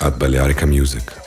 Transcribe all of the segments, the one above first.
at Balearica Music.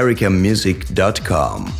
erikamusic.com.